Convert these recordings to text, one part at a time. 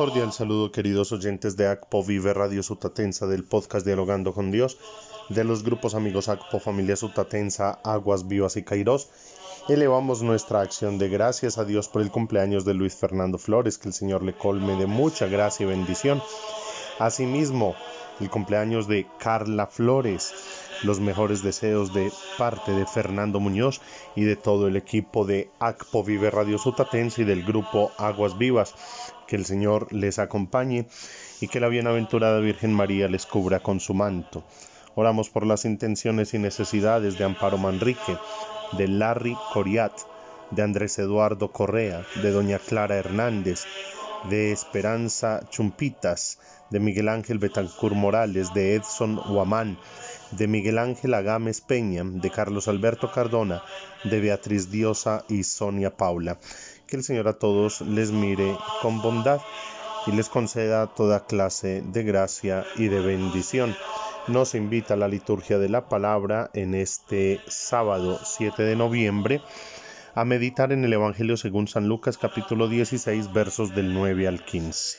cordial saludo queridos oyentes de ACPO Vive Radio Sutatensa del podcast Dialogando con Dios, de los grupos amigos ACPO Familia Sutatensa, Aguas Vivas y Cairós. Elevamos nuestra acción de gracias a Dios por el cumpleaños de Luis Fernando Flores, que el Señor le colme de mucha gracia y bendición. Asimismo, el cumpleaños de Carla Flores, los mejores deseos de parte de Fernando Muñoz y de todo el equipo de ACPO Vive Radio Sutatense y del grupo Aguas Vivas. Que el Señor les acompañe y que la bienaventurada Virgen María les cubra con su manto. Oramos por las intenciones y necesidades de Amparo Manrique, de Larry Coriat, de Andrés Eduardo Correa, de Doña Clara Hernández, de Esperanza Chumpitas, de Miguel Ángel Betancur Morales, de Edson Huamán, de Miguel Ángel Agames Peña, de Carlos Alberto Cardona, de Beatriz Diosa y Sonia Paula. Que el Señor a todos les mire con bondad y les conceda toda clase de gracia y de bendición. Nos invita a la liturgia de la palabra en este sábado 7 de noviembre a meditar en el Evangelio según San Lucas capítulo 16 versos del 9 al 15.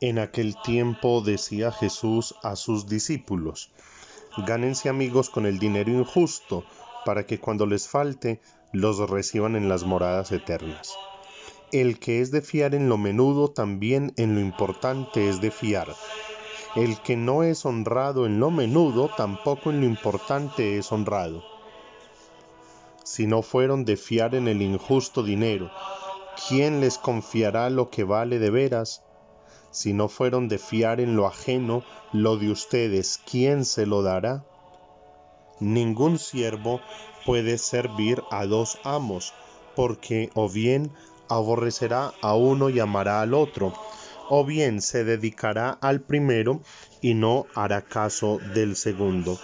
En aquel tiempo decía Jesús a sus discípulos, gánense amigos con el dinero injusto, para que cuando les falte los reciban en las moradas eternas. El que es de fiar en lo menudo también en lo importante es de fiar. El que no es honrado en lo menudo tampoco en lo importante es honrado. Si no fueron de fiar en el injusto dinero, ¿quién les confiará lo que vale de veras? Si no fueron de fiar en lo ajeno, lo de ustedes, ¿quién se lo dará? Ningún siervo puede servir a dos amos, porque o bien aborrecerá a uno y amará al otro, o bien se dedicará al primero y no hará caso del segundo.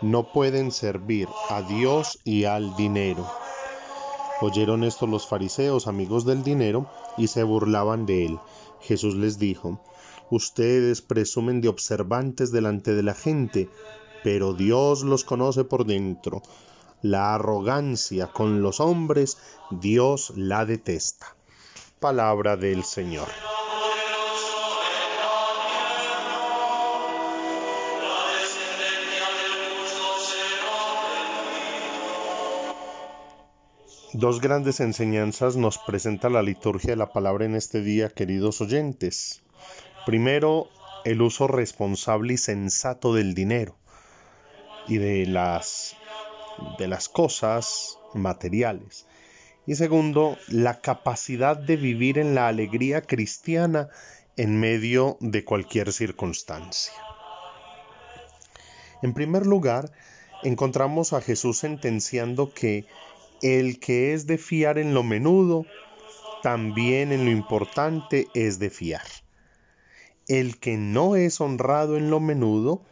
No pueden servir a Dios y al dinero. Oyeron esto los fariseos, amigos del dinero, y se burlaban de él. Jesús les dijo, Ustedes presumen de observantes delante de la gente, pero Dios los conoce por dentro. La arrogancia con los hombres, Dios la detesta. Palabra del Señor. Dos grandes enseñanzas nos presenta la liturgia de la palabra en este día, queridos oyentes. Primero, el uso responsable y sensato del dinero y de las de las cosas materiales. Y segundo, la capacidad de vivir en la alegría cristiana en medio de cualquier circunstancia. En primer lugar, encontramos a Jesús sentenciando que el que es de fiar en lo menudo, también en lo importante es de fiar. El que no es honrado en lo menudo,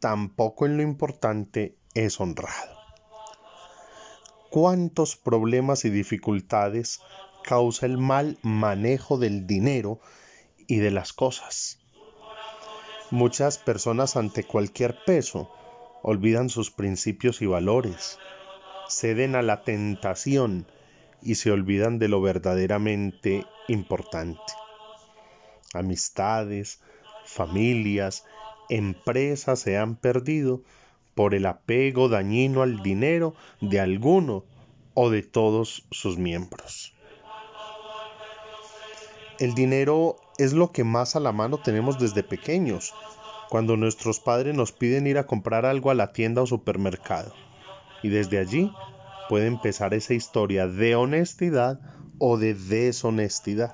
tampoco en lo importante es honrado cuántos problemas y dificultades causa el mal manejo del dinero y de las cosas. Muchas personas ante cualquier peso olvidan sus principios y valores, ceden a la tentación y se olvidan de lo verdaderamente importante. Amistades, familias, empresas se han perdido por el apego dañino al dinero de alguno o de todos sus miembros. El dinero es lo que más a la mano tenemos desde pequeños, cuando nuestros padres nos piden ir a comprar algo a la tienda o supermercado. Y desde allí puede empezar esa historia de honestidad o de deshonestidad.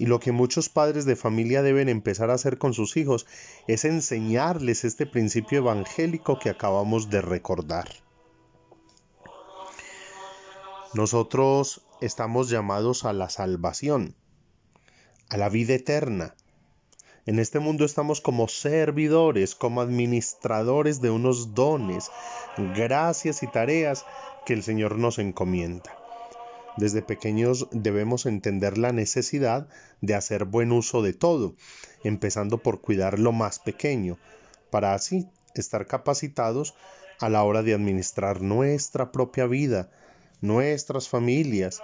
Y lo que muchos padres de familia deben empezar a hacer con sus hijos es enseñarles este principio evangélico que acabamos de recordar. Nosotros estamos llamados a la salvación, a la vida eterna. En este mundo estamos como servidores, como administradores de unos dones, gracias y tareas que el Señor nos encomienda. Desde pequeños debemos entender la necesidad de hacer buen uso de todo, empezando por cuidar lo más pequeño, para así estar capacitados a la hora de administrar nuestra propia vida, nuestras familias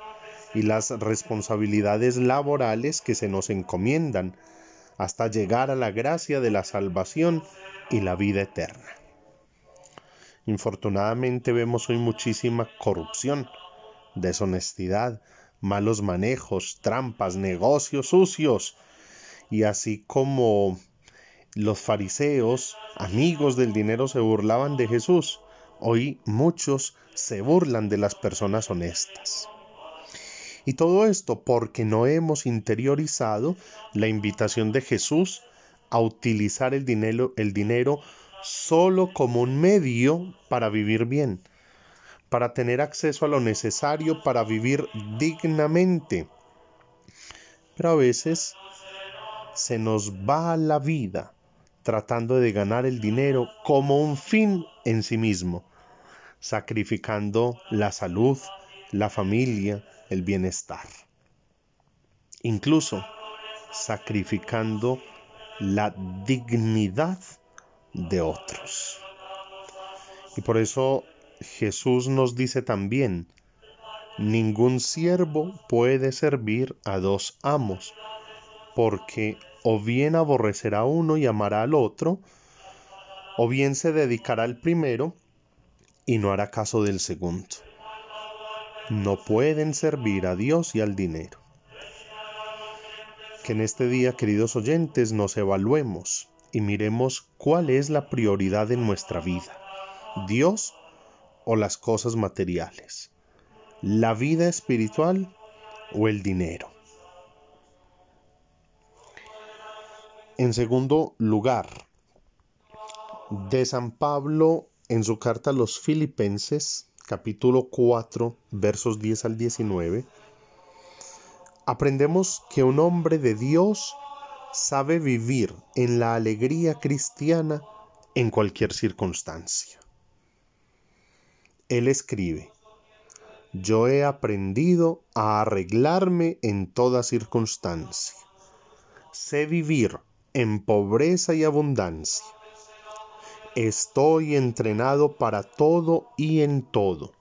y las responsabilidades laborales que se nos encomiendan, hasta llegar a la gracia de la salvación y la vida eterna. Infortunadamente vemos hoy muchísima corrupción, deshonestidad, malos manejos, trampas, negocios sucios, y así como los fariseos, amigos del dinero, se burlaban de Jesús, hoy muchos se burlan de las personas honestas. Y todo esto porque no hemos interiorizado la invitación de Jesús a utilizar el dinero, el dinero solo como un medio para vivir bien, para tener acceso a lo necesario para vivir dignamente. Pero a veces se nos va la vida tratando de ganar el dinero como un fin en sí mismo, sacrificando la salud, la familia, el bienestar. Incluso sacrificando la dignidad de otros. Y por eso Jesús nos dice también, ningún siervo puede servir a dos amos, porque o bien aborrecerá a uno y amará al otro, o bien se dedicará al primero y no hará caso del segundo. No pueden servir a Dios y al dinero. Que en este día, queridos oyentes, nos evaluemos y miremos cuál es la prioridad en nuestra vida, Dios o las cosas materiales, la vida espiritual o el dinero. En segundo lugar, de San Pablo en su carta a los Filipenses, capítulo 4, versos 10 al 19, aprendemos que un hombre de Dios sabe vivir en la alegría cristiana en cualquier circunstancia. Él escribe, yo he aprendido a arreglarme en toda circunstancia. Sé vivir en pobreza y abundancia. Estoy entrenado para todo y en todo,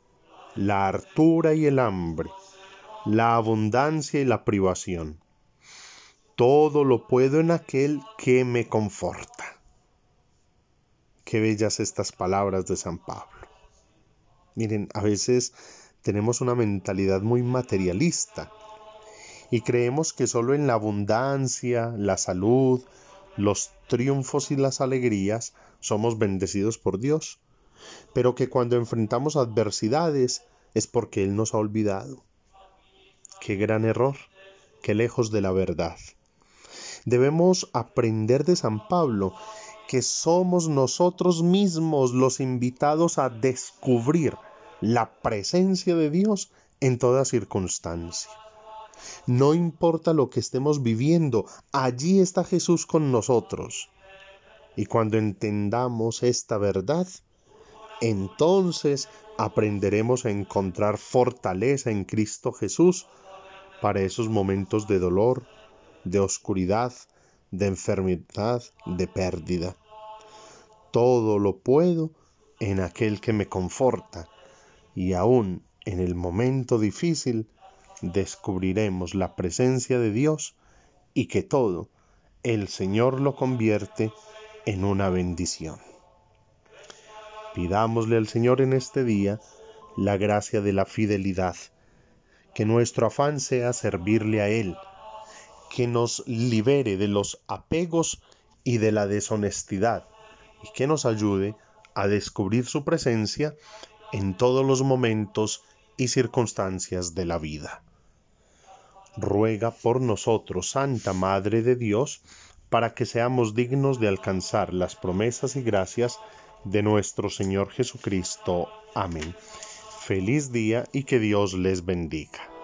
la hartura y el hambre, la abundancia y la privación. Todo lo puedo en aquel que me conforta. Qué bellas estas palabras de San Pablo. Miren, a veces tenemos una mentalidad muy materialista y creemos que solo en la abundancia, la salud, los triunfos y las alegrías somos bendecidos por Dios, pero que cuando enfrentamos adversidades es porque Él nos ha olvidado. Qué gran error, qué lejos de la verdad. Debemos aprender de San Pablo que somos nosotros mismos los invitados a descubrir la presencia de Dios en toda circunstancia. No importa lo que estemos viviendo, allí está Jesús con nosotros. Y cuando entendamos esta verdad, entonces aprenderemos a encontrar fortaleza en Cristo Jesús para esos momentos de dolor, de oscuridad, de enfermedad, de pérdida. Todo lo puedo en aquel que me conforta y aún en el momento difícil descubriremos la presencia de Dios y que todo el Señor lo convierte en una bendición. Pidámosle al Señor en este día la gracia de la fidelidad, que nuestro afán sea servirle a Él, que nos libere de los apegos y de la deshonestidad, y que nos ayude a descubrir su presencia en todos los momentos y circunstancias de la vida. Ruega por nosotros, Santa Madre de Dios, para que seamos dignos de alcanzar las promesas y gracias de nuestro Señor Jesucristo. Amén. Feliz día y que Dios les bendiga.